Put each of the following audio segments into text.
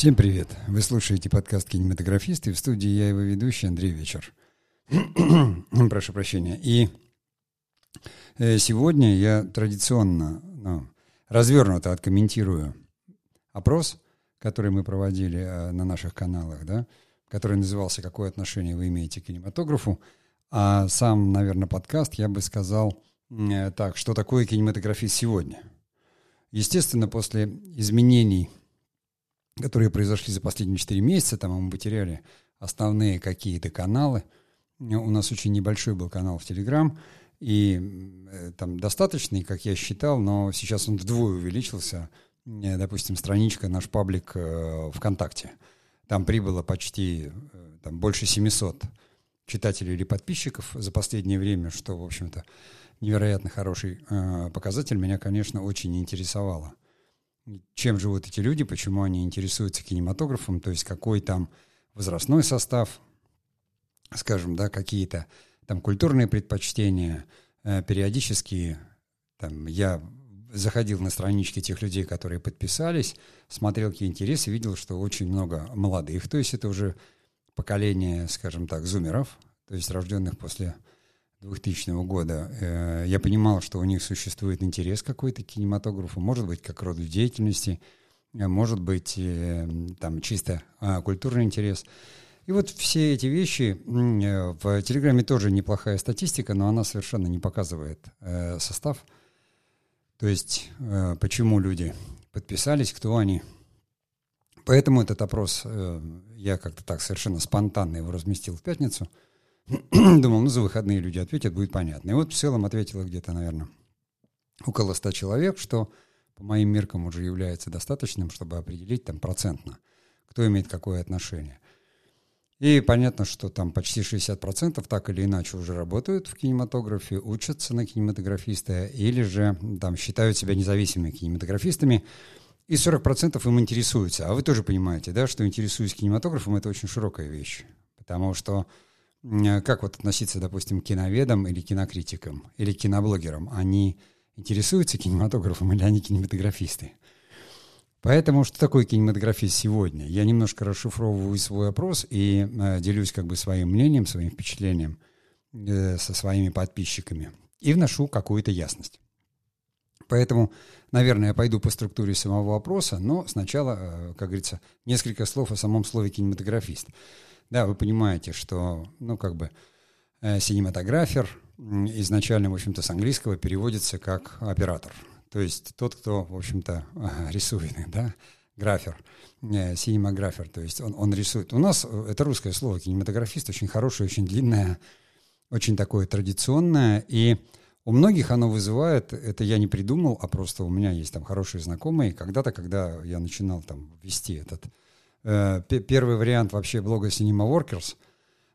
Всем привет! Вы слушаете подкаст «Кинематографисты». В студии я его ведущий Андрей Вечер. Прошу прощения. И э, сегодня я традиционно, ну, развернуто откомментирую опрос, который мы проводили э, на наших каналах, да, который назывался «Какое отношение вы имеете к кинематографу?». А сам, наверное, подкаст я бы сказал э, так, что такое кинематографист сегодня. Естественно, после изменений, которые произошли за последние 4 месяца, там мы потеряли основные какие-то каналы. У нас очень небольшой был канал в Телеграм, и э, там достаточный, как я считал, но сейчас он вдвое увеличился. Допустим, страничка, наш паблик э, ВКонтакте. Там прибыло почти там, больше 700 читателей или подписчиков за последнее время, что, в общем-то, невероятно хороший э, показатель, меня, конечно, очень интересовало. Чем живут эти люди, почему они интересуются кинематографом, то есть какой там возрастной состав, скажем, да, какие-то там культурные предпочтения, э, периодически там я заходил на странички тех людей, которые подписались, смотрел какие интересы, видел, что очень много молодых, то есть это уже поколение, скажем так, зумеров, то есть рожденных после 2000 года, э, я понимал, что у них существует интерес какой-то к кинематографу, может быть, как роду деятельности, э, может быть, э, там чисто а, культурный интерес. И вот все эти вещи, в Телеграме тоже неплохая статистика, но она совершенно не показывает состав. То есть, почему люди подписались, кто они, Поэтому этот опрос я как-то так совершенно спонтанно его разместил в пятницу. Думал, ну за выходные люди ответят, будет понятно. И вот в целом ответило где-то, наверное, около ста человек, что по моим меркам уже является достаточным, чтобы определить там процентно, кто имеет какое отношение. И понятно, что там почти 60% так или иначе уже работают в кинематографе, учатся на кинематографиста или же там считают себя независимыми кинематографистами, и 40% им интересуются. А вы тоже понимаете, да, что интересуюсь кинематографом, это очень широкая вещь. Потому что как вот относиться, допустим, к киноведам или кинокритикам, или киноблогерам? Они интересуются кинематографом или они кинематографисты? Поэтому что такое кинематографист сегодня? Я немножко расшифровываю свой опрос и э, делюсь как бы своим мнением, своим впечатлением э, со своими подписчиками и вношу какую-то ясность. Поэтому, наверное, я пойду по структуре самого вопроса, но сначала, э, как говорится, несколько слов о самом слове кинематографист. Да, вы понимаете, что, ну, как бы, э, синематографер изначально, в общем-то, с английского переводится как оператор. То есть тот, кто, в общем-то, рисует, да, графер, э, синематографер, то есть он, он рисует. У нас это русское слово кинематографист, очень хорошее, очень длинное, очень такое традиционное, и у многих оно вызывает, это я не придумал, а просто у меня есть там хорошие знакомые. Когда-то, когда я начинал там вести этот э, первый вариант вообще блога Cinema Workers,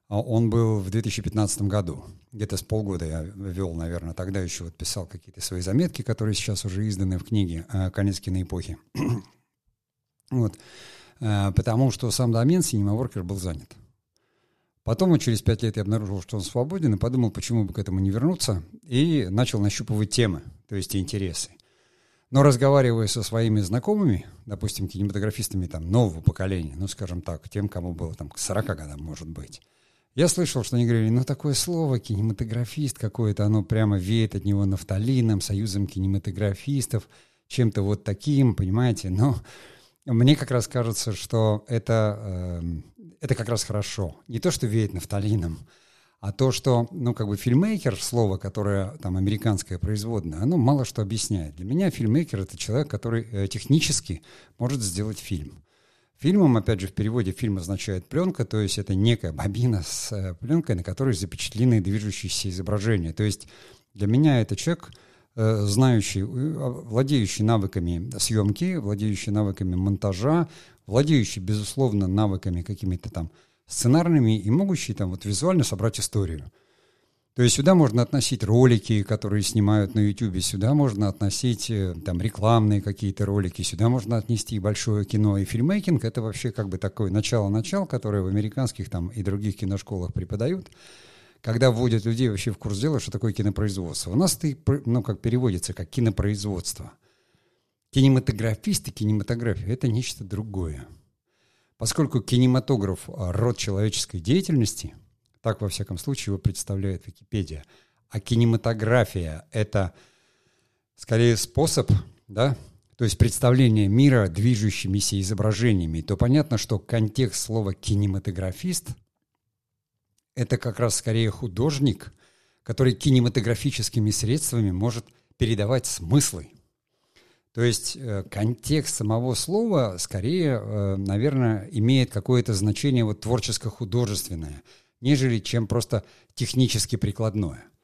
а он был в 2015 году. Где-то с полгода я вел, наверное, тогда еще вот писал какие-то свои заметки, которые сейчас уже изданы в книге э, «Конец киноэпохи». вот. Э, потому что сам домен Cinema Worker был занят. Потом, через пять лет я обнаружил, что он свободен, и подумал, почему бы к этому не вернуться, и начал нащупывать темы, то есть интересы. Но разговаривая со своими знакомыми, допустим, кинематографистами там, нового поколения, ну, скажем так, тем, кому было там к 40 годам, может быть, я слышал, что они говорили, ну, такое слово, кинематографист какое-то, оно прямо веет от него нафталином, союзом кинематографистов, чем-то вот таким, понимаете, но мне как раз кажется, что это, э, это как раз хорошо. Не то, что веет нафталином, а то, что, ну, как бы фильмейкер, слово, которое там американское производное, оно мало что объясняет. Для меня фильмейкер — это человек, который э, технически может сделать фильм. Фильмом, опять же, в переводе фильм означает пленка, то есть это некая бобина с э, пленкой, на которой запечатлены движущиеся изображения. То есть для меня это человек — Э, знающий, э, владеющий навыками съемки, владеющий навыками монтажа, владеющий, безусловно, навыками какими-то там сценарными и могущий там вот визуально собрать историю. То есть сюда можно относить ролики, которые снимают на YouTube, сюда можно относить э, там рекламные какие-то ролики, сюда можно отнести большое кино и фильмейкинг. Это вообще как бы такое начало-начал, которое в американских там и других киношколах преподают когда вводят людей вообще в курс дела, что такое кинопроизводство. У нас это, ну, как переводится, как кинопроизводство. Кинематографист и кинематография – это нечто другое. Поскольку кинематограф – род человеческой деятельности, так, во всяком случае, его представляет Википедия, а кинематография – это скорее способ, да, то есть представление мира движущимися изображениями, то понятно, что контекст слова «кинематографист» — это как раз скорее художник, который кинематографическими средствами может передавать смыслы. То есть э, контекст самого слова скорее, э, наверное, имеет какое-то значение вот творческо-художественное, нежели чем просто технически прикладное –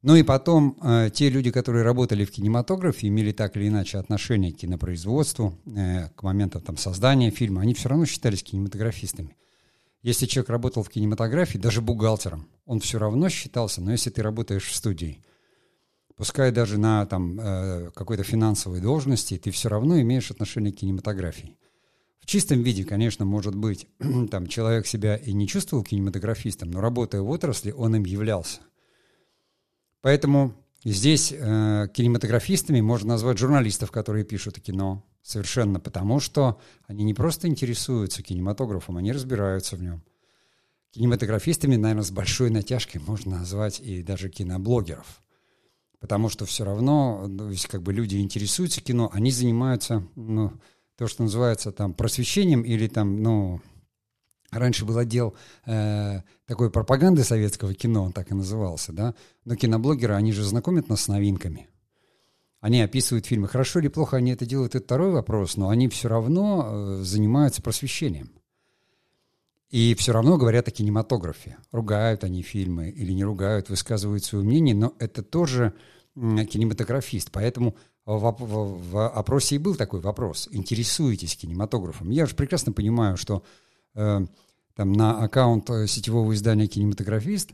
ну и потом э, те люди, которые работали в кинематографе, имели так или иначе отношение к кинопроизводству, к моменту там, создания фильма, они все равно считались кинематографистами. Если человек работал в кинематографии, даже бухгалтером, он все равно считался, но если ты работаешь в студии, пускай даже на там, э, какой-то финансовой должности, ты все равно имеешь отношение к кинематографии. В чистом виде, конечно, может быть, там человек себя и не чувствовал кинематографистом, но работая в отрасли, он им являлся. Поэтому здесь э, кинематографистами можно назвать журналистов, которые пишут кино. Совершенно потому, что они не просто интересуются кинематографом, они разбираются в нем. Кинематографистами, наверное, с большой натяжкой можно назвать и даже киноблогеров. Потому что все равно, ну, как бы люди интересуются кино, они занимаются, ну, то, что называется там просвещением или там, ну, Раньше был отдел э, такой пропаганды советского кино, он так и назывался, да. Но киноблогеры, они же знакомят нас с новинками. Они описывают фильмы. Хорошо или плохо они это делают, это второй вопрос, но они все равно э, занимаются просвещением. И все равно говорят о кинематографе. Ругают они фильмы или не ругают, высказывают свое мнение, но это тоже кинематографист. Поэтому в, в, в опросе и был такой вопрос. Интересуетесь кинематографом? Я же прекрасно понимаю, что Э, там, на аккаунт э, сетевого издания «Кинематографист»,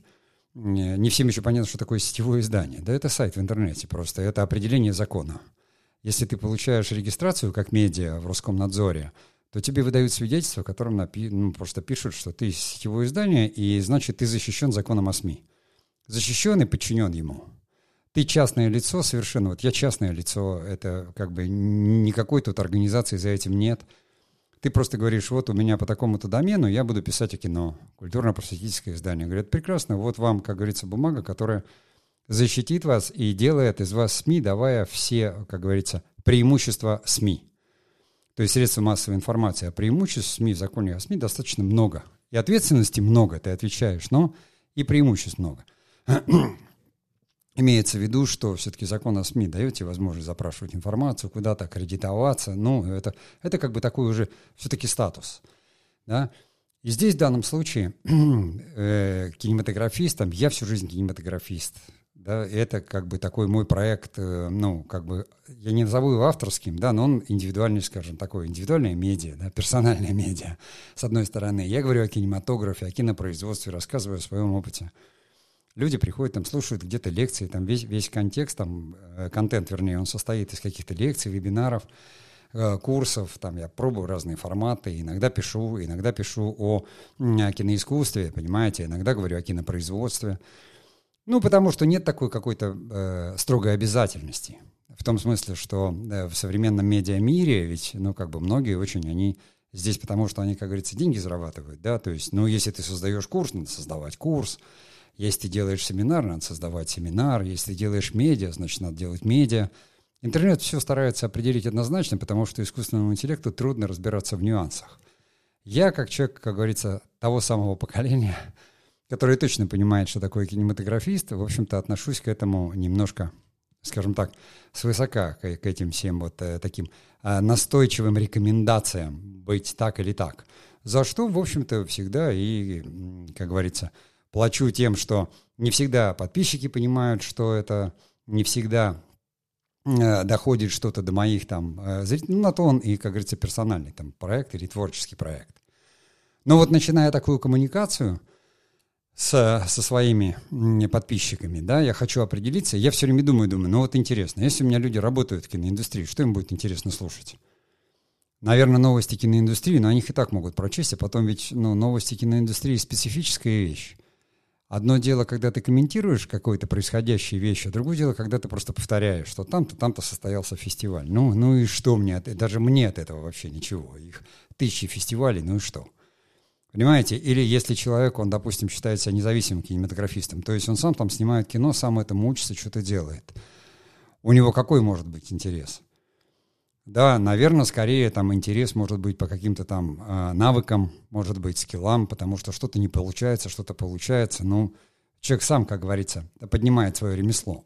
не всем еще понятно, что такое сетевое издание. Да это сайт в интернете просто, это определение закона. Если ты получаешь регистрацию как медиа в Роскомнадзоре, то тебе выдают свидетельство, в котором напи- ну, просто пишут, что ты сетевое издание, и значит, ты защищен законом о СМИ. Защищен и подчинен ему. Ты частное лицо совершенно. Вот я частное лицо, это как бы никакой тут организации за этим нет – ты просто говоришь, вот у меня по такому-то домену я буду писать о кино, культурно-просветительское издание. Говорят, прекрасно, вот вам, как говорится, бумага, которая защитит вас и делает из вас СМИ, давая все, как говорится, преимущества СМИ. То есть средства массовой информации. А преимуществ СМИ в законе о СМИ достаточно много. И ответственности много, ты отвечаешь, но и преимуществ много. Имеется в виду, что все-таки закон о СМИ дает тебе возможность запрашивать информацию, куда-то аккредитоваться. Ну, это, это как бы такой уже все-таки статус. Да? И здесь в данном случае э, кинематографистом, я всю жизнь кинематографист. Да, это как бы такой мой проект, э, ну, как бы, я не назову его авторским, да, но он индивидуальный, скажем, такой, индивидуальная медиа, да, персональная медиа, с одной стороны. Я говорю о кинематографе, о кинопроизводстве, рассказываю о своем опыте люди приходят, там, слушают где-то лекции, там весь, весь контекст, там, э, контент, вернее, он состоит из каких-то лекций, вебинаров, э, курсов, там я пробую разные форматы, иногда пишу, иногда пишу о, киноискусстве, понимаете, иногда говорю о кинопроизводстве. Ну, потому что нет такой какой-то э, строгой обязательности. В том смысле, что э, в современном медиамире ведь, ну, как бы многие очень, они здесь потому, что они, как говорится, деньги зарабатывают, да, то есть, ну, если ты создаешь курс, надо создавать курс, если ты делаешь семинар, надо создавать семинар. Если ты делаешь медиа, значит, надо делать медиа. Интернет все старается определить однозначно, потому что искусственному интеллекту трудно разбираться в нюансах. Я, как человек, как говорится, того самого поколения, который точно понимает, что такое кинематографист, в общем-то, отношусь к этому немножко, скажем так, свысока, к, к этим всем вот э, таким э, настойчивым рекомендациям быть так или так. За что, в общем-то, всегда и, как говорится, плачу тем, что не всегда подписчики понимают, что это не всегда э, доходит что-то до моих там э, зрителей. Ну, на то он и, как говорится, персональный там проект или творческий проект. Но вот начиная такую коммуникацию с, со своими подписчиками, да, я хочу определиться, я все время думаю, думаю, ну вот интересно, если у меня люди работают в киноиндустрии, что им будет интересно слушать? Наверное, новости киноиндустрии, но они их и так могут прочесть, а потом ведь ну, новости киноиндустрии специфическая вещь. Одно дело, когда ты комментируешь какое-то происходящее вещь, а другое дело, когда ты просто повторяешь, что там-то, там-то состоялся фестиваль. Ну, ну и что мне Даже мне от этого вообще ничего. Их тысячи фестивалей, ну и что? Понимаете? Или если человек, он, допустим, считает себя независимым кинематографистом, то есть он сам там снимает кино, сам этому учится, что-то делает. У него какой может быть интерес? Да, наверное, скорее там интерес может быть по каким-то там э, навыкам, может быть, скиллам, потому что что-то не получается, что-то получается. Ну, человек сам, как говорится, поднимает свое ремесло.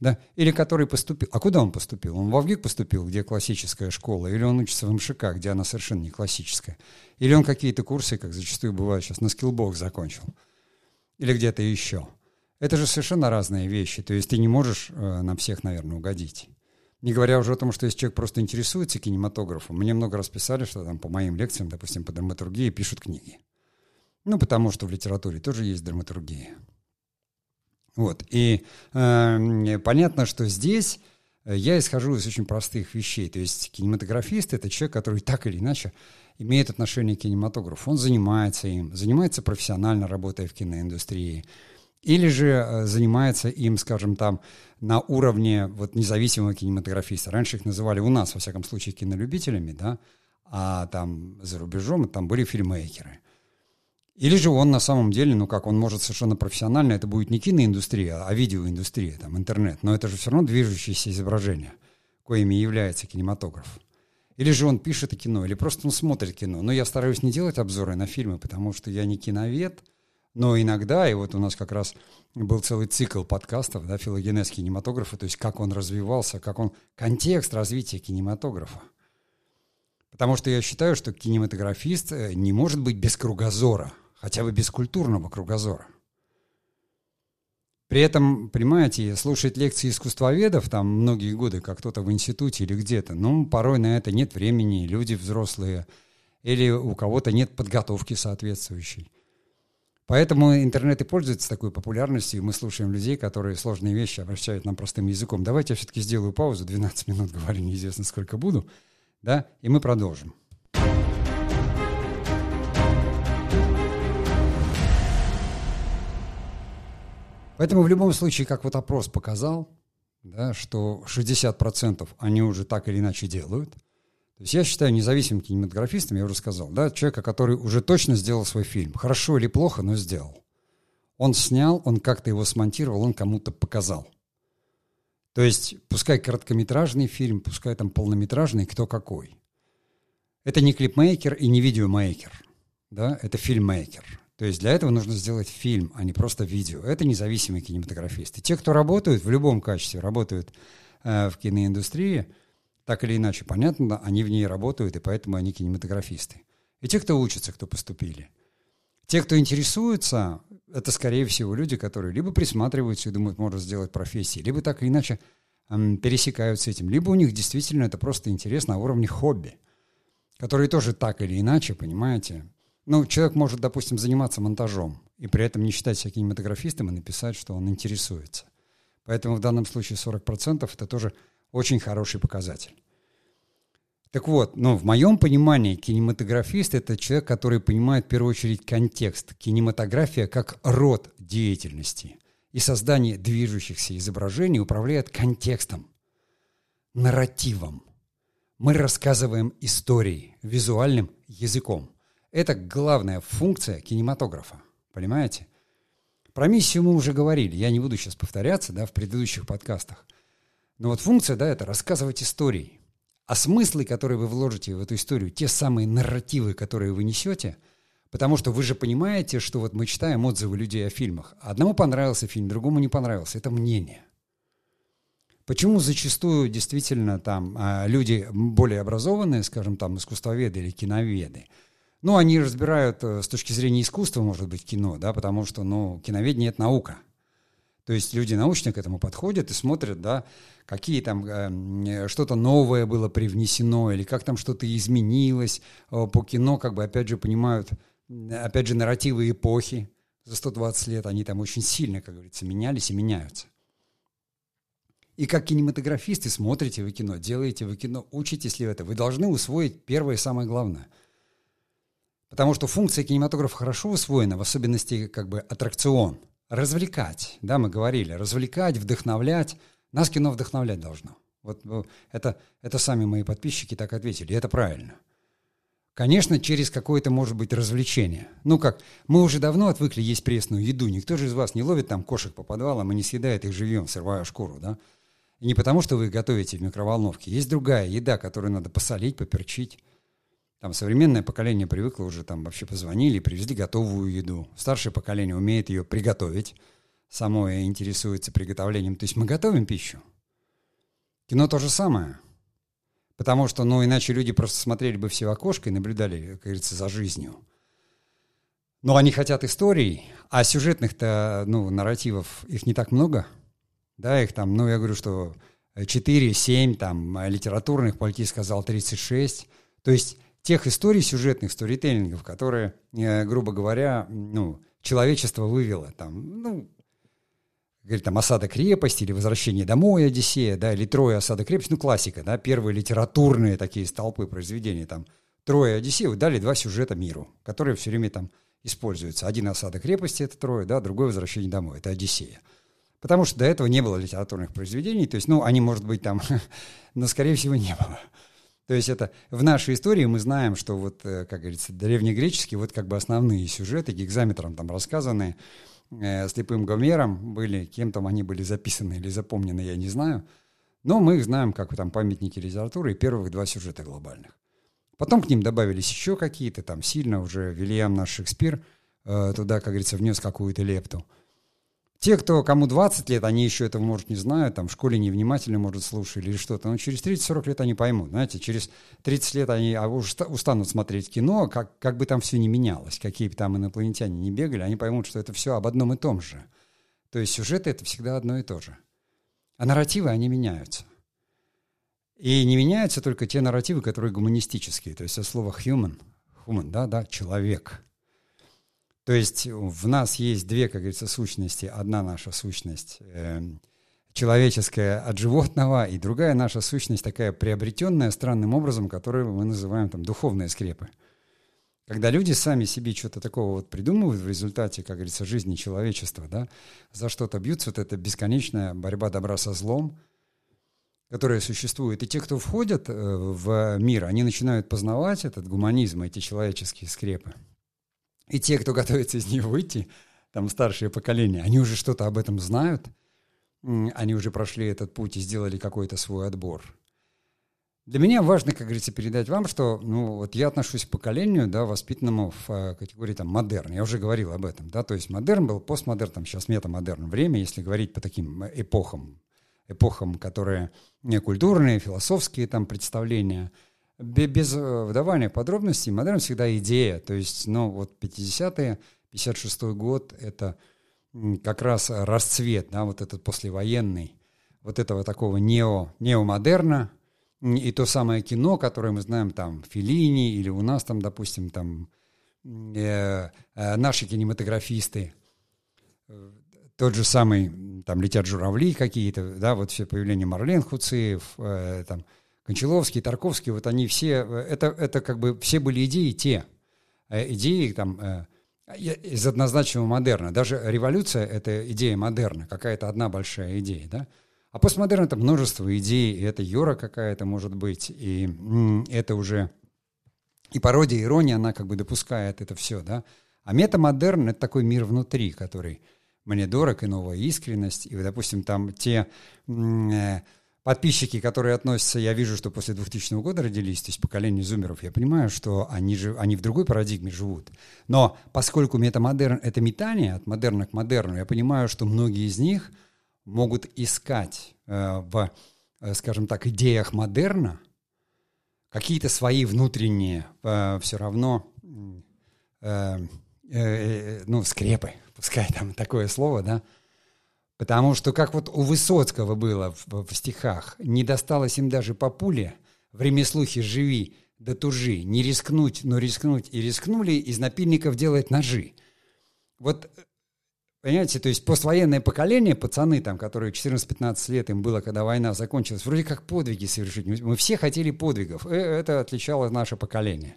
Да? Или который поступил. А куда он поступил? Он в Авгик поступил, где классическая школа, или он учится в МШК, где она совершенно не классическая. Или он какие-то курсы, как зачастую бывает сейчас, на скиллбокс закончил. Или где-то еще. Это же совершенно разные вещи. То есть ты не можешь э, на всех, наверное, угодить. Не говоря уже о том, что если человек просто интересуется кинематографом, мне много раз писали, что там по моим лекциям, допустим, по драматургии пишут книги. Ну, потому что в литературе тоже есть драматургия. Вот. И э, понятно, что здесь э, я исхожу из очень простых вещей. То есть кинематографист — это человек, который так или иначе имеет отношение к кинематографу. Он занимается им, занимается профессионально, работая в киноиндустрии. Или же э, занимается им, скажем, там, на уровне вот независимого кинематографиста. Раньше их называли у нас, во всяком случае, кинолюбителями, да, а там за рубежом там были фильмейкеры. Или же он на самом деле, ну как, он может совершенно профессионально, это будет не киноиндустрия, а видеоиндустрия, там, интернет, но это же все равно движущееся изображение, коими является кинематограф. Или же он пишет и кино, или просто он смотрит кино. Но я стараюсь не делать обзоры на фильмы, потому что я не киновед, но иногда, и вот у нас как раз был целый цикл подкастов, да, филогенез кинематографа, то есть как он развивался, как он, контекст развития кинематографа. Потому что я считаю, что кинематографист э, не может быть без кругозора – хотя бы без культурного кругозора. При этом, понимаете, слушать лекции искусствоведов там многие годы, как кто-то в институте или где-то, ну, порой на это нет времени, люди взрослые, или у кого-то нет подготовки соответствующей. Поэтому интернет и пользуется такой популярностью, и мы слушаем людей, которые сложные вещи обращают нам простым языком. Давайте я все-таки сделаю паузу, 12 минут говорю, неизвестно сколько буду, да, и мы продолжим. Поэтому в любом случае, как вот опрос показал, да, что 60% они уже так или иначе делают. То есть я считаю независимым кинематографистом, я уже сказал, да, человека, который уже точно сделал свой фильм. Хорошо или плохо, но сделал. Он снял, он как-то его смонтировал, он кому-то показал. То есть, пускай короткометражный фильм, пускай там полнометражный, кто какой. Это не клипмейкер и не видеомейкер. Да? Это фильммейкер. То есть для этого нужно сделать фильм, а не просто видео. Это независимые кинематографисты. Те, кто работают в любом качестве, работают э, в киноиндустрии, так или иначе, понятно, они в ней работают, и поэтому они кинематографисты. И те, кто учатся, кто поступили. Те, кто интересуется, это, скорее всего, люди, которые либо присматриваются и думают, можно сделать профессии, либо так или иначе эм, пересекают с этим, либо у них действительно это просто интерес на уровне хобби, которые тоже так или иначе, понимаете, ну, человек может, допустим, заниматься монтажом и при этом не считать себя кинематографистом и написать, что он интересуется. Поэтому в данном случае 40% это тоже очень хороший показатель. Так вот, ну, в моем понимании кинематографист – это человек, который понимает в первую очередь контекст. Кинематография как род деятельности. И создание движущихся изображений управляет контекстом, нарративом. Мы рассказываем истории визуальным языком – это главная функция кинематографа. Понимаете? Про миссию мы уже говорили. Я не буду сейчас повторяться да, в предыдущих подкастах. Но вот функция, да, это рассказывать истории. А смыслы, которые вы вложите в эту историю, те самые нарративы, которые вы несете, потому что вы же понимаете, что вот мы читаем отзывы людей о фильмах. Одному понравился фильм, другому не понравился. Это мнение. Почему зачастую действительно там а, люди более образованные, скажем, там искусствоведы или киноведы – ну, они разбирают э, с точки зрения искусства, может быть, кино, да, потому что, ну, киноведение — это наука. То есть люди научно к этому подходят и смотрят, да, какие там э, что-то новое было привнесено или как там что-то изменилось э, по кино, как бы опять же понимают, опять же нарративы эпохи за 120 лет, они там очень сильно, как говорится, менялись и меняются. И как кинематографисты смотрите вы кино, делаете вы кино, учитесь ли это, вы должны усвоить первое и самое главное – Потому что функция кинематографа хорошо усвоена, в особенности как бы аттракцион. Развлекать, да, мы говорили, развлекать, вдохновлять. Нас кино вдохновлять должно. Вот это, это сами мои подписчики так ответили, и это правильно. Конечно, через какое-то, может быть, развлечение. Ну как, мы уже давно отвыкли есть пресную еду. Никто же из вас не ловит там кошек по подвалам и не съедает их живьем, срывая шкуру, да? И не потому, что вы готовите в микроволновке. Есть другая еда, которую надо посолить, поперчить. Там современное поколение привыкло уже, там вообще позвонили, привезли готовую еду. Старшее поколение умеет ее приготовить, само интересуется приготовлением. То есть мы готовим пищу. Кино то же самое. Потому что, ну, иначе люди просто смотрели бы все в окошко и наблюдали, как говорится, за жизнью. Но они хотят историй, а сюжетных-то, ну, нарративов, их не так много – да, их там, ну, я говорю, что 4, 7, там, литературных, Пальти сказал 36. То есть тех историй сюжетных, сторителлингов, которые, э, грубо говоря, ну, человечество вывело, там, ну, говорит, там, «Осада крепости» или «Возвращение домой», «Одиссея», да, или «Трое осада крепости», ну, классика, да, первые литературные такие столпы произведения, там, «Трое Одиссея» дали два сюжета миру, которые все время там используются. Один «Осада крепости» — это «Трое», да, другой «Возвращение домой» — это «Одиссея». Потому что до этого не было литературных произведений, то есть, ну, они, может быть, там, но, скорее всего, не было. То есть это в нашей истории мы знаем, что вот, э, как говорится, древнегреческие, вот как бы основные сюжеты гигзаметром там рассказанные, э, слепым Гомером были, кем там они были записаны или запомнены, я не знаю. Но мы их знаем как там памятники литературы и первых два сюжета глобальных. Потом к ним добавились еще какие-то, там сильно уже Вильям наш Шекспир э, туда, как говорится, внес какую-то лепту. Те, кто, кому 20 лет, они еще этого, может, не знают, там, в школе невнимательно, может, слушали или что-то, но через 30-40 лет они поймут, знаете, через 30 лет они а устанут смотреть кино, как, как бы там все не менялось, какие бы там инопланетяне не бегали, они поймут, что это все об одном и том же. То есть сюжеты — это всегда одно и то же. А нарративы, они меняются. И не меняются только те нарративы, которые гуманистические, то есть от слова human, human, да, да, человек — то есть в нас есть две, как говорится, сущности. Одна наша сущность э, человеческая от животного, и другая наша сущность такая приобретенная странным образом, которую мы называем там духовные скрепы. Когда люди сами себе что-то такого вот придумывают в результате, как говорится, жизни человечества, да, за что-то бьются, вот эта бесконечная борьба добра со злом, которая существует. И те, кто входят э, в мир, они начинают познавать этот гуманизм, эти человеческие скрепы. И те, кто готовится из нее выйти, там старшее поколение, они уже что-то об этом знают, они уже прошли этот путь и сделали какой-то свой отбор. Для меня важно, как говорится, передать вам, что ну, вот я отношусь к поколению, да, воспитанному в э, категории там, модерн. Я уже говорил об этом. Да, то есть модерн был, постмодерн, там, сейчас метамодерн. Время, если говорить по таким эпохам, эпохам, которые не культурные, философские там представления – без э, вдавания подробностей, модерн всегда идея. То есть, ну, вот 50-е, 56-й год — это как раз расцвет, да, вот этот послевоенный, вот этого такого нео, неомодерна, и то самое кино, которое мы знаем там Филини или у нас там, допустим, там э, э, наши кинематографисты, э, тот же самый, там летят журавли какие-то, да, вот все появление Марлен Хуциев, э, там, Кончаловский, Тарковский, вот они все, э, это, это как бы все были идеи те, э, идеи там э, из однозначного модерна. Даже революция — это идея модерна, какая-то одна большая идея, да? А постмодерн — это множество идей, и это юра какая-то может быть, и это уже и пародия, ирония, она как бы допускает это все, да? А метамодерн — это такой мир внутри, который мне дорог, и новая искренность, и, допустим, там те подписчики, которые относятся, я вижу, что после 2000 года родились, то есть поколение зумеров, я понимаю, что они, же, они в другой парадигме живут. Но поскольку метамодерн — это метание от модерна к модерну, я понимаю, что многие из них могут искать э, в, э, скажем так, идеях модерна какие-то свои внутренние э, все равно э, э, э, ну, скрепы, пускай там такое слово, да, Потому что, как вот у Высоцкого было в, в стихах, не досталось им даже по пуле, в ремеслухе живи, да тужи, не рискнуть, но рискнуть и рискнули, из напильников делать ножи. Вот, понимаете, то есть поствоенное поколение, пацаны там, которые 14-15 лет им было, когда война закончилась, вроде как подвиги совершить. Мы все хотели подвигов, э, это отличало наше поколение.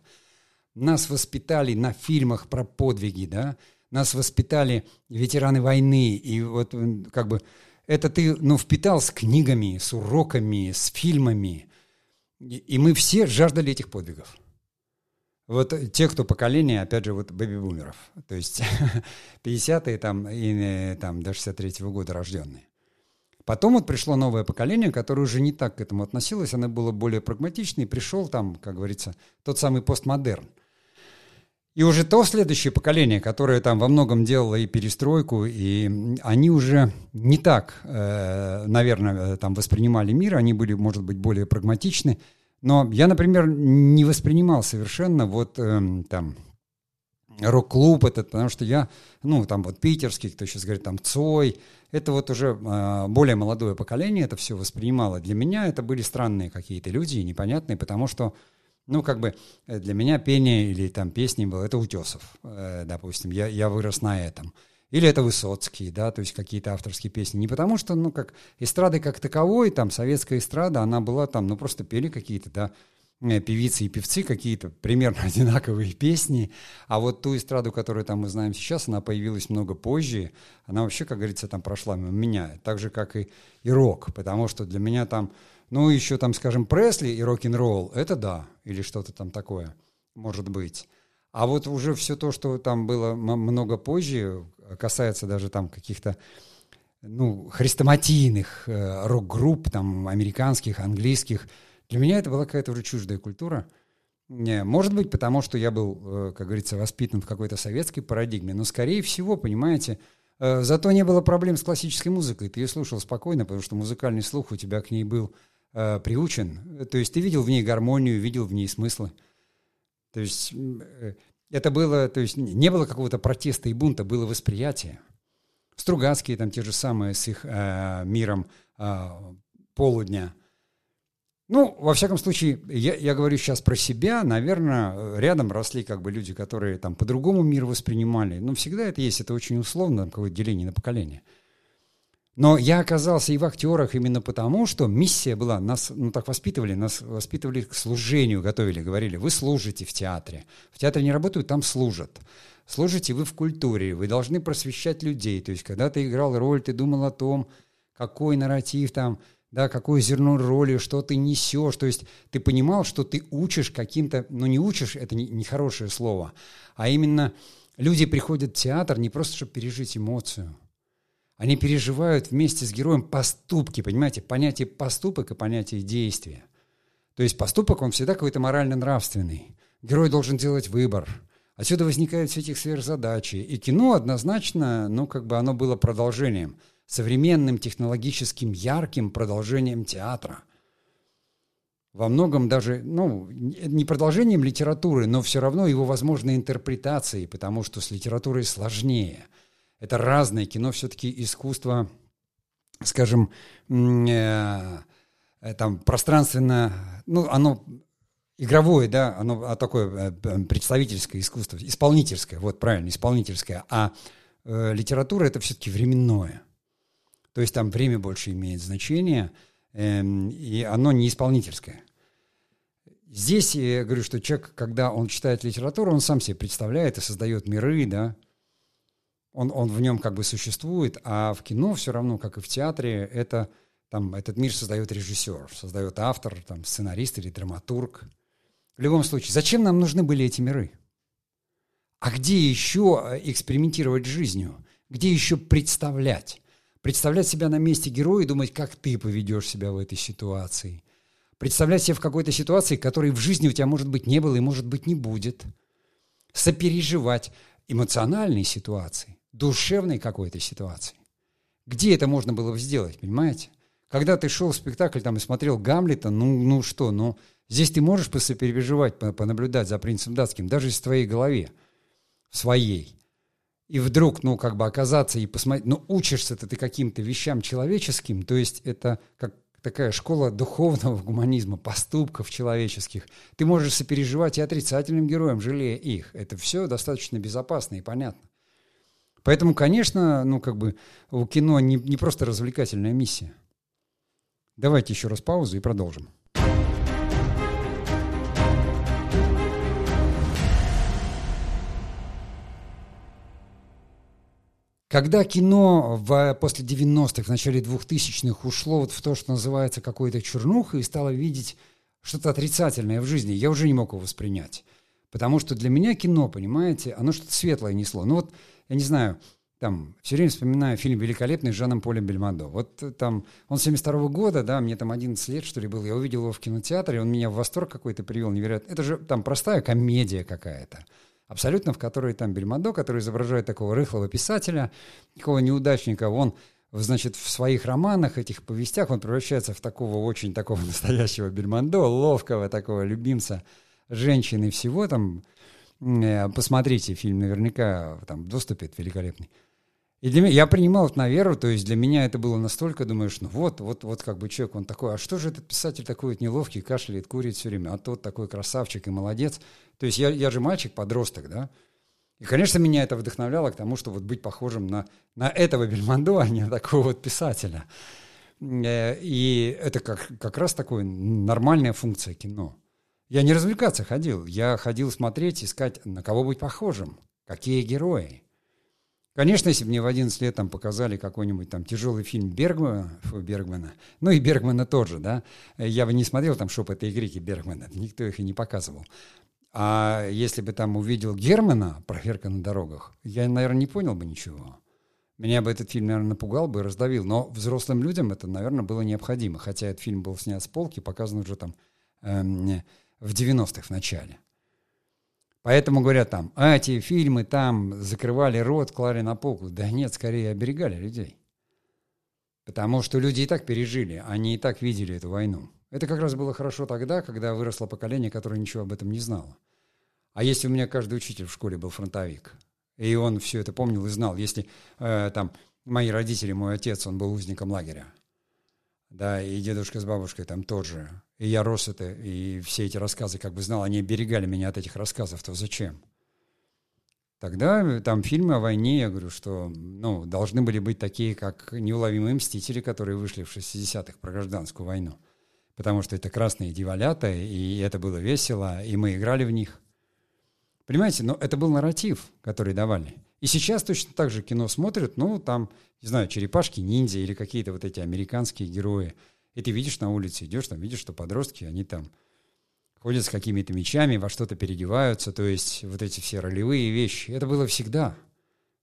нас воспитали на фильмах про подвиги, да, нас воспитали ветераны войны, и вот как бы это ты, ну, впитал с книгами, с уроками, с фильмами, и мы все жаждали этих подвигов. Вот те, кто поколение, опять же, вот бэби-бумеров, то есть 50-е там, и э, там, до 63-го года рожденные. Потом вот пришло новое поколение, которое уже не так к этому относилось, оно было более прагматичное, и пришел там, как говорится, тот самый постмодерн. И уже то следующее поколение, которое там во многом делало и перестройку, и они уже не так, э, наверное, там воспринимали мир, они были, может быть, более прагматичны. Но я, например, не воспринимал совершенно вот э, там рок-клуб этот, потому что я, ну, там вот питерский, кто сейчас говорит, там Цой, это вот уже э, более молодое поколение это все воспринимало. Для меня это были странные какие-то люди, непонятные, потому что ну, как бы э, для меня пение или там песни было, это Утесов, э, допустим, я, я вырос на этом. Или это Высоцкий, да, то есть какие-то авторские песни. Не потому что, ну, как эстрады как таковой, там, советская эстрада, она была там, ну, просто пели какие-то, да, э, певицы и певцы какие-то примерно одинаковые песни, а вот ту эстраду, которую там мы знаем сейчас, она появилась много позже, она вообще, как говорится, там прошла мимо меня, так же, как и, и рок, потому что для меня там ну, еще там, скажем, Пресли и рок-н-ролл, это да, или что-то там такое, может быть. А вот уже все то, что там было много позже, касается даже там каких-то ну, хрестоматийных э, рок-групп, там, американских, английских, для меня это была какая-то уже чуждая культура. Не, может быть, потому что я был, э, как говорится, воспитан в какой-то советской парадигме, но, скорее всего, понимаете, э, зато не было проблем с классической музыкой. Ты ее слушал спокойно, потому что музыкальный слух у тебя к ней был э, приучен. То есть ты видел в ней гармонию, видел в ней смыслы. То есть э, это было, то есть не было какого-то протеста и бунта, было восприятие. Стругацкие там те же самые с их э, миром э, полудня. Ну, во всяком случае, я, я говорю сейчас про себя, наверное, рядом росли как бы люди, которые там по-другому мир воспринимали. Но всегда это есть, это очень условно, какое-то деление на поколение. Но я оказался и в актерах именно потому, что миссия была, нас ну, так воспитывали, нас воспитывали к служению, готовили, говорили, вы служите в театре. В театре не работают, там служат. Служите вы в культуре, вы должны просвещать людей. То есть, когда ты играл роль, ты думал о том, какой нарратив там, да, какое зерно роли, что ты несешь. То есть ты понимал, что ты учишь каким-то, ну не учишь, это не, не слово, а именно люди приходят в театр не просто, чтобы пережить эмоцию – они переживают вместе с героем поступки, понимаете, понятие поступок и понятие действия. То есть поступок, он всегда какой-то морально-нравственный. Герой должен делать выбор. Отсюда возникают все эти сверхзадачи. И кино однозначно, ну, как бы оно было продолжением, современным, технологическим, ярким продолжением театра. Во многом даже, ну, не продолжением литературы, но все равно его возможной интерпретацией, потому что с литературой сложнее – это разное кино, все-таки искусство, скажем, э, э, там пространственно, ну, оно игровое, да, оно а такое э, представительское искусство, исполнительское, вот правильно, исполнительское, а э, литература это все-таки временное. То есть там время больше имеет значение, э, и оно не исполнительское. Здесь я говорю, что человек, когда он читает литературу, он сам себе представляет и создает миры, да, он, он в нем как бы существует, а в кино все равно, как и в театре, это там этот мир создает режиссер, создает автор, там, сценарист или драматург. В любом случае, зачем нам нужны были эти миры? А где еще э, экспериментировать жизнью? Где еще представлять? Представлять себя на месте героя и думать, как ты поведешь себя в этой ситуации. Представлять себя в какой-то ситуации, которой в жизни у тебя, может быть, не было и, может быть, не будет. Сопереживать эмоциональной ситуации душевной какой-то ситуации. Где это можно было бы сделать, понимаете? Когда ты шел в спектакль там и смотрел Гамлета, ну, ну что, ну, здесь ты можешь посопереживать, понаблюдать за принцем датским, даже из твоей голове, в своей. И вдруг, ну, как бы оказаться и посмотреть, ну, учишься-то ты каким-то вещам человеческим, то есть это как такая школа духовного гуманизма, поступков человеческих. Ты можешь сопереживать и отрицательным героям, жалея их. Это все достаточно безопасно и понятно. Поэтому, конечно, ну как бы у кино не, не просто развлекательная миссия. Давайте еще раз паузу и продолжим. Когда кино в, после 90-х, в начале 2000-х ушло вот в то, что называется какой-то чернуха, и стало видеть что-то отрицательное в жизни, я уже не мог его воспринять. Потому что для меня кино, понимаете, оно что-то светлое несло. Ну вот, я не знаю, там, все время вспоминаю фильм «Великолепный» с Жаном Полем Бельмондо. Вот э, там, он 72 -го года, да, мне там 11 лет, что ли, был, я увидел его в кинотеатре, он меня в восторг какой-то привел, невероятно. Это же там простая комедия какая-то, абсолютно, в которой там Бельмондо, который изображает такого рыхлого писателя, такого неудачника, он значит, в своих романах, этих повестях, он превращается в такого очень такого настоящего Бельмондо, ловкого такого любимца женщины всего там. Э, посмотрите фильм, наверняка там это великолепный. И для меня, я принимал это на веру, то есть для меня это было настолько, думаешь, ну вот, вот, вот как бы человек, он такой, а что же этот писатель такой вот неловкий, кашляет, курит все время, а тот такой красавчик и молодец. То есть я, я же мальчик-подросток, да, и, конечно, меня это вдохновляло к тому, что вот быть похожим на, на этого Бельмондо, а не на такого вот писателя. Э, и это как, как раз такая нормальная функция кино. Я не развлекаться ходил, я ходил смотреть, искать, на кого быть похожим, какие герои. Конечно, если бы мне в 11 лет там показали какой-нибудь там тяжелый фильм Бергмана, фу, Бергмана, ну и Бергмана тоже, да, я бы не смотрел там «Шепоты и крики» Бергмана, никто их и не показывал. А если бы там увидел Германа, проверка на дорогах, я, наверное, не понял бы ничего. Меня бы этот фильм, наверное, напугал бы, раздавил. Но взрослым людям это, наверное, было необходимо. Хотя этот фильм был снят с полки, показан уже там эм, в 90-х в начале. Поэтому говорят там, а эти фильмы там закрывали рот, клали на полку. Да нет, скорее оберегали людей. Потому что люди и так пережили, они и так видели эту войну. Это как раз было хорошо тогда, когда выросло поколение, которое ничего об этом не знало. А если у меня каждый учитель в школе был фронтовик, и он все это помнил и знал, если э, там мои родители, мой отец, он был узником лагеря, да, и дедушка с бабушкой там тоже, и я рос это, и все эти рассказы как бы знал, они оберегали меня от этих рассказов, то зачем? Тогда там фильмы о войне, я говорю, что ну, должны были быть такие, как «Неуловимые мстители», которые вышли в 60-х про гражданскую войну. Потому что это красные дьяволята, и это было весело, и мы играли в них. Понимаете, но это был нарратив, который давали. И сейчас точно так же кино смотрят, ну, там, не знаю, черепашки-ниндзя или какие-то вот эти американские герои. И ты видишь на улице, идешь, там видишь, что подростки, они там ходят с какими-то мечами, во что-то переодеваются, то есть вот эти все ролевые вещи. Это было всегда.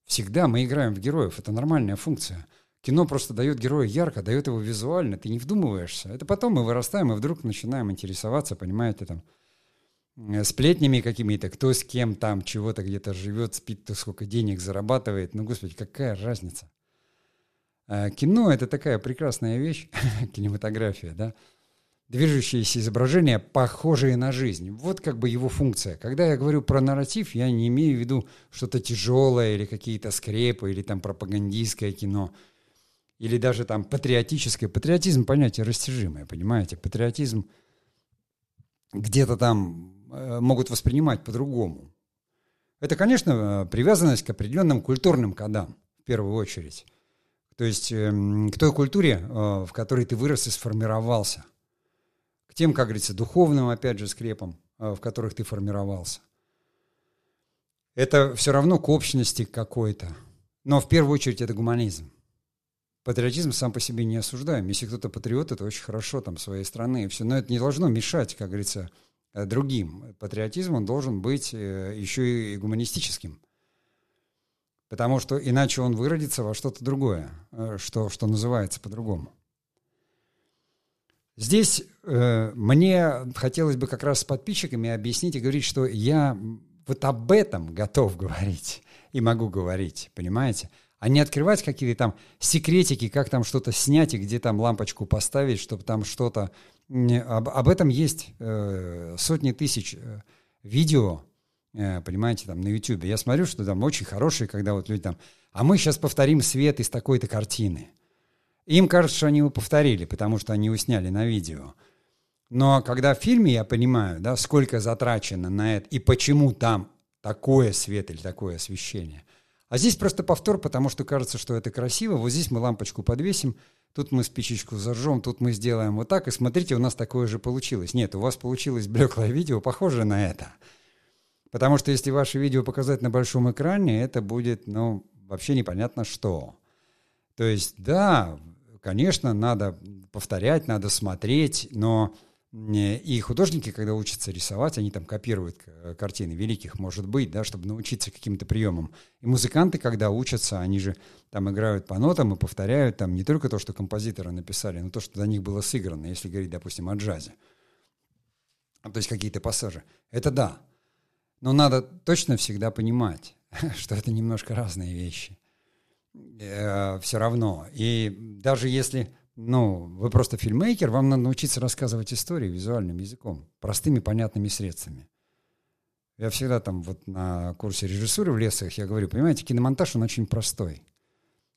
Всегда мы играем в героев, это нормальная функция. Кино просто дает героя ярко, дает его визуально, ты не вдумываешься. Это потом мы вырастаем и вдруг начинаем интересоваться, понимаете, там, э, сплетнями какими-то, кто с кем там чего-то где-то живет, спит, кто сколько денег зарабатывает. Ну, господи, какая разница? А кино — это такая прекрасная вещь, кинематография, да, движущиеся изображения, похожие на жизнь. Вот как бы его функция. Когда я говорю про нарратив, я не имею в виду что-то тяжелое или какие-то скрепы, или там пропагандистское кино, или даже там патриотическое. Патриотизм понятие растяжимое, понимаете? Патриотизм где-то там э, могут воспринимать по-другому. Это, конечно, привязанность к определенным культурным кодам, в первую очередь. То есть э, к той культуре, э, в которой ты вырос и сформировался – тем, как говорится, духовным, опять же, скрепам, э, в которых ты формировался. Это все равно к общности какой-то. Но в первую очередь это гуманизм. Патриотизм сам по себе не осуждаем. Если кто-то патриот, это очень хорошо там своей страны и все. Но это не должно мешать, как говорится, э, другим. Патриотизм, он должен быть еще и гуманистическим. Потому что иначе он выродится во что-то другое, что, что называется по-другому. Здесь э, мне хотелось бы как раз с подписчиками объяснить и говорить, что я вот об этом готов говорить и могу говорить, понимаете? А не открывать какие-то там секретики, как там что-то снять и где там лампочку поставить, чтобы там что-то... Об, об этом есть э, сотни тысяч э, видео, э, понимаете, там на YouTube. Я смотрю, что там очень хорошие, когда вот люди там... А мы сейчас повторим свет из такой-то картины. Им кажется, что они его повторили, потому что они его сняли на видео. Но когда в фильме я понимаю, да, сколько затрачено на это и почему там такое свет или такое освещение. А здесь просто повтор, потому что кажется, что это красиво. Вот здесь мы лампочку подвесим, тут мы спичечку зажжем, тут мы сделаем вот так, и смотрите, у нас такое же получилось. Нет, у вас получилось блеклое видео, похоже на это. Потому что если ваше видео показать на большом экране, это будет, ну, вообще непонятно что. То есть, да, конечно, надо повторять, надо смотреть, но и художники, когда учатся рисовать, они там копируют картины великих, может быть, да, чтобы научиться каким-то приемам. И музыканты, когда учатся, они же там играют по нотам и повторяют там не только то, что композиторы написали, но то, что до них было сыграно, если говорить, допустим, о джазе. То есть какие-то пассажи. Это да. Но надо точно всегда понимать, что это немножко разные вещи. Э, все равно. И даже если ну, вы просто фильммейкер, вам надо научиться рассказывать истории визуальным языком, простыми, понятными средствами. Я всегда там вот на курсе режиссуры в лесах я говорю, понимаете, киномонтаж, он очень простой.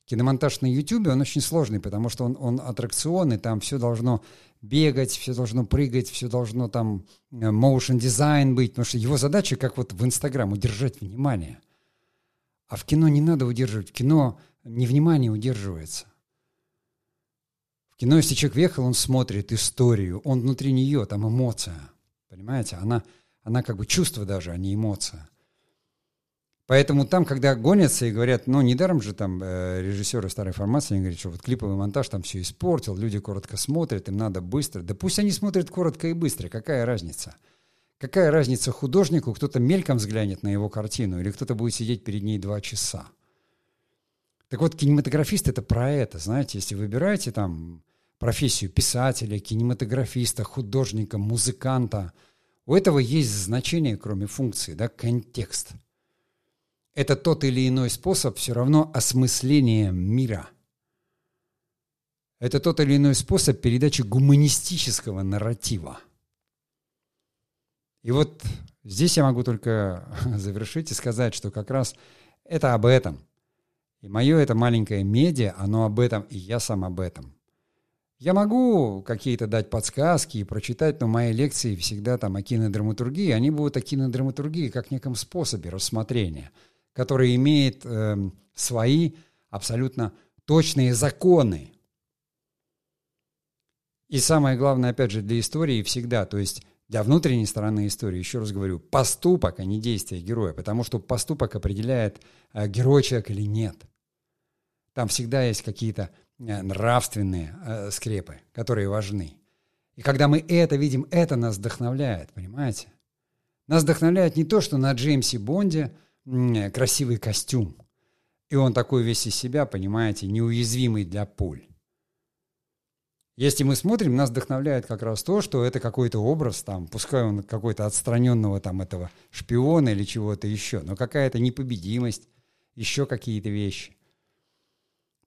Киномонтаж на YouTube, он очень сложный, потому что он, он аттракционный, там все должно бегать, все должно прыгать, все должно там э, motion дизайн быть, потому что его задача, как вот в Инстаграм, удержать внимание. А в кино не надо удерживать, в кино невнимание удерживается кино, если человек въехал, он смотрит историю, он внутри нее, там эмоция, понимаете? Она, она как бы чувство даже, а не эмоция. Поэтому там, когда гонятся и говорят, ну, недаром же там э, режиссеры старой формации, они говорят, что вот клиповый монтаж там все испортил, люди коротко смотрят, им надо быстро. Да пусть они смотрят коротко и быстро, какая разница? Какая разница художнику, кто-то мельком взглянет на его картину, или кто-то будет сидеть перед ней два часа? Так вот, кинематографист — это про это, знаете, если выбираете там профессию писателя, кинематографиста, художника, музыканта. У этого есть значение, кроме функции, да, контекст. Это тот или иной способ все равно осмысления мира. Это тот или иной способ передачи гуманистического нарратива. И вот здесь я могу только завершить и сказать, что как раз это об этом. И мое это маленькое медиа, оно об этом, и я сам об этом. Я могу какие-то дать подсказки и прочитать, но мои лекции всегда там о кинодраматургии, они будут о кинодраматургии как неком способе рассмотрения, который имеет э, свои абсолютно точные законы. И самое главное, опять же, для истории всегда, то есть для внутренней стороны истории, еще раз говорю, поступок, а не действие героя, потому что поступок определяет, э, герой человек или нет. Там всегда есть какие-то Э, нравственные э, скрепы, которые важны. И когда мы это видим, это нас вдохновляет, понимаете? Нас вдохновляет не то, что на Джеймсе Бонде красивый костюм, и он такой весь из себя, понимаете, неуязвимый для пуль. Если мы смотрим, нас вдохновляет как раз то, что это какой-то образ, там, пускай он какой-то отстраненного там этого шпиона или чего-то еще, но какая-то непобедимость, еще какие-то вещи.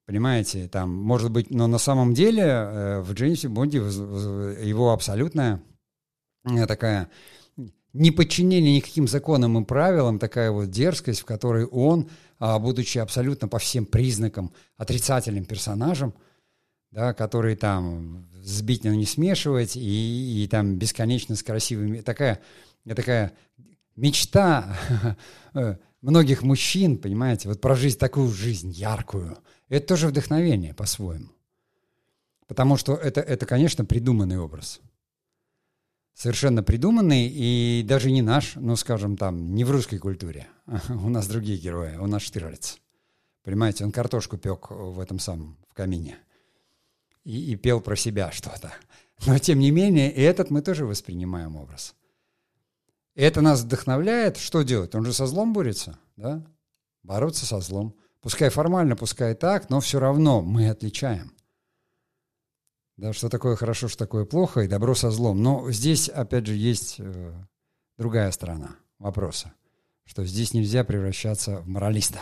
Понимаете, там, может быть, но на самом деле э, в Джеймсе Бонде его абсолютная э, такая неподчинение никаким законам и правилам, такая вот дерзкость, в которой он, а, будучи абсолютно по всем признакам отрицательным персонажем, да, который там сбить, но не смешивать, и, и там бесконечно с красивыми, такая, такая мечта э, многих мужчин, понимаете, вот прожить такую жизнь яркую – это тоже вдохновение по-своему. Потому что это, это, конечно, придуманный образ. Совершенно придуманный и даже не наш, ну, скажем, там, не в русской культуре. У нас другие герои, у нас Штирлиц. Понимаете, он картошку пек в этом самом, в камине. И, и пел про себя что-то. Но, тем не менее, и этот мы тоже воспринимаем образ. Это нас вдохновляет. Что делать? Он же со злом борется, да? Бороться со злом. Пускай формально, пускай так, но все равно мы отличаем. Да, что такое хорошо, что такое плохо, и добро со злом. Но здесь, опять же, есть э, другая сторона вопроса, что здесь нельзя превращаться в моралиста.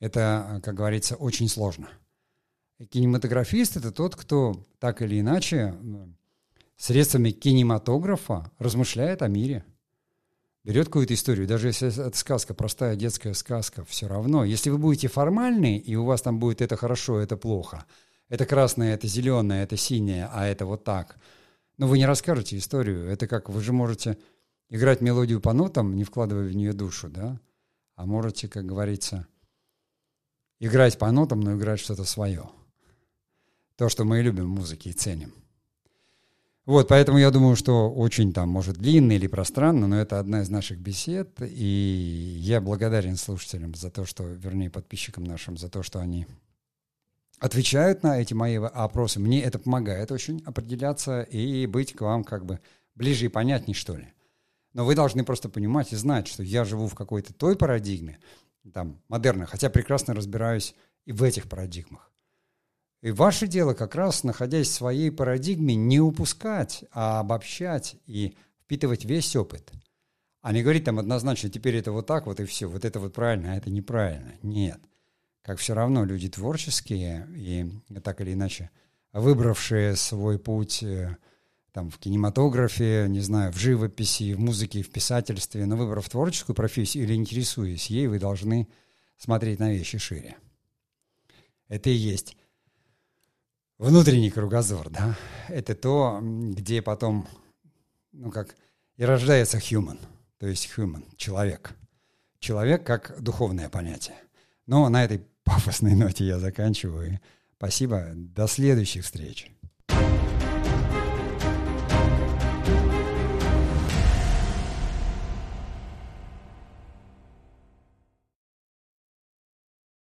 Это, как говорится, очень сложно. И кинематографист — это тот, кто так или иначе средствами кинематографа размышляет о мире — берет какую-то историю, даже если это сказка, простая детская сказка, все равно. Если вы будете формальны, и у вас там будет это хорошо, это плохо, это красное, это зеленое, это синее, а это вот так, но вы не расскажете историю. Это как вы же можете играть мелодию по нотам, не вкладывая в нее душу, да? А можете, как говорится, играть по нотам, но играть что-то свое. То, что мы любим в музыке и ценим. Вот, поэтому я думаю, что очень там, может, длинно или пространно, но это одна из наших бесед, и я благодарен слушателям за то, что, вернее, подписчикам нашим за то, что они отвечают на эти мои опросы. Мне это помогает очень определяться и быть к вам как бы ближе и понятней, что ли. Но вы должны просто понимать и знать, что я живу в какой-то той парадигме, там, модерной, хотя прекрасно разбираюсь и в этих парадигмах. И ваше дело как раз, находясь в своей парадигме, не упускать, а обобщать и впитывать весь опыт. А не говорить там однозначно, теперь это вот так вот и все, вот это вот правильно, а это неправильно. Нет. Как все равно люди творческие и так или иначе выбравшие свой путь э, там, в кинематографе, не знаю, в живописи, в музыке, в писательстве, но выбрав творческую профессию или интересуясь ей, вы должны смотреть на вещи шире. Это и есть внутренний кругозор, да, это то, где потом, ну как, и рождается human, то есть human, человек. Человек как духовное понятие. Но на этой пафосной ноте я заканчиваю. Спасибо, до следующих встреч.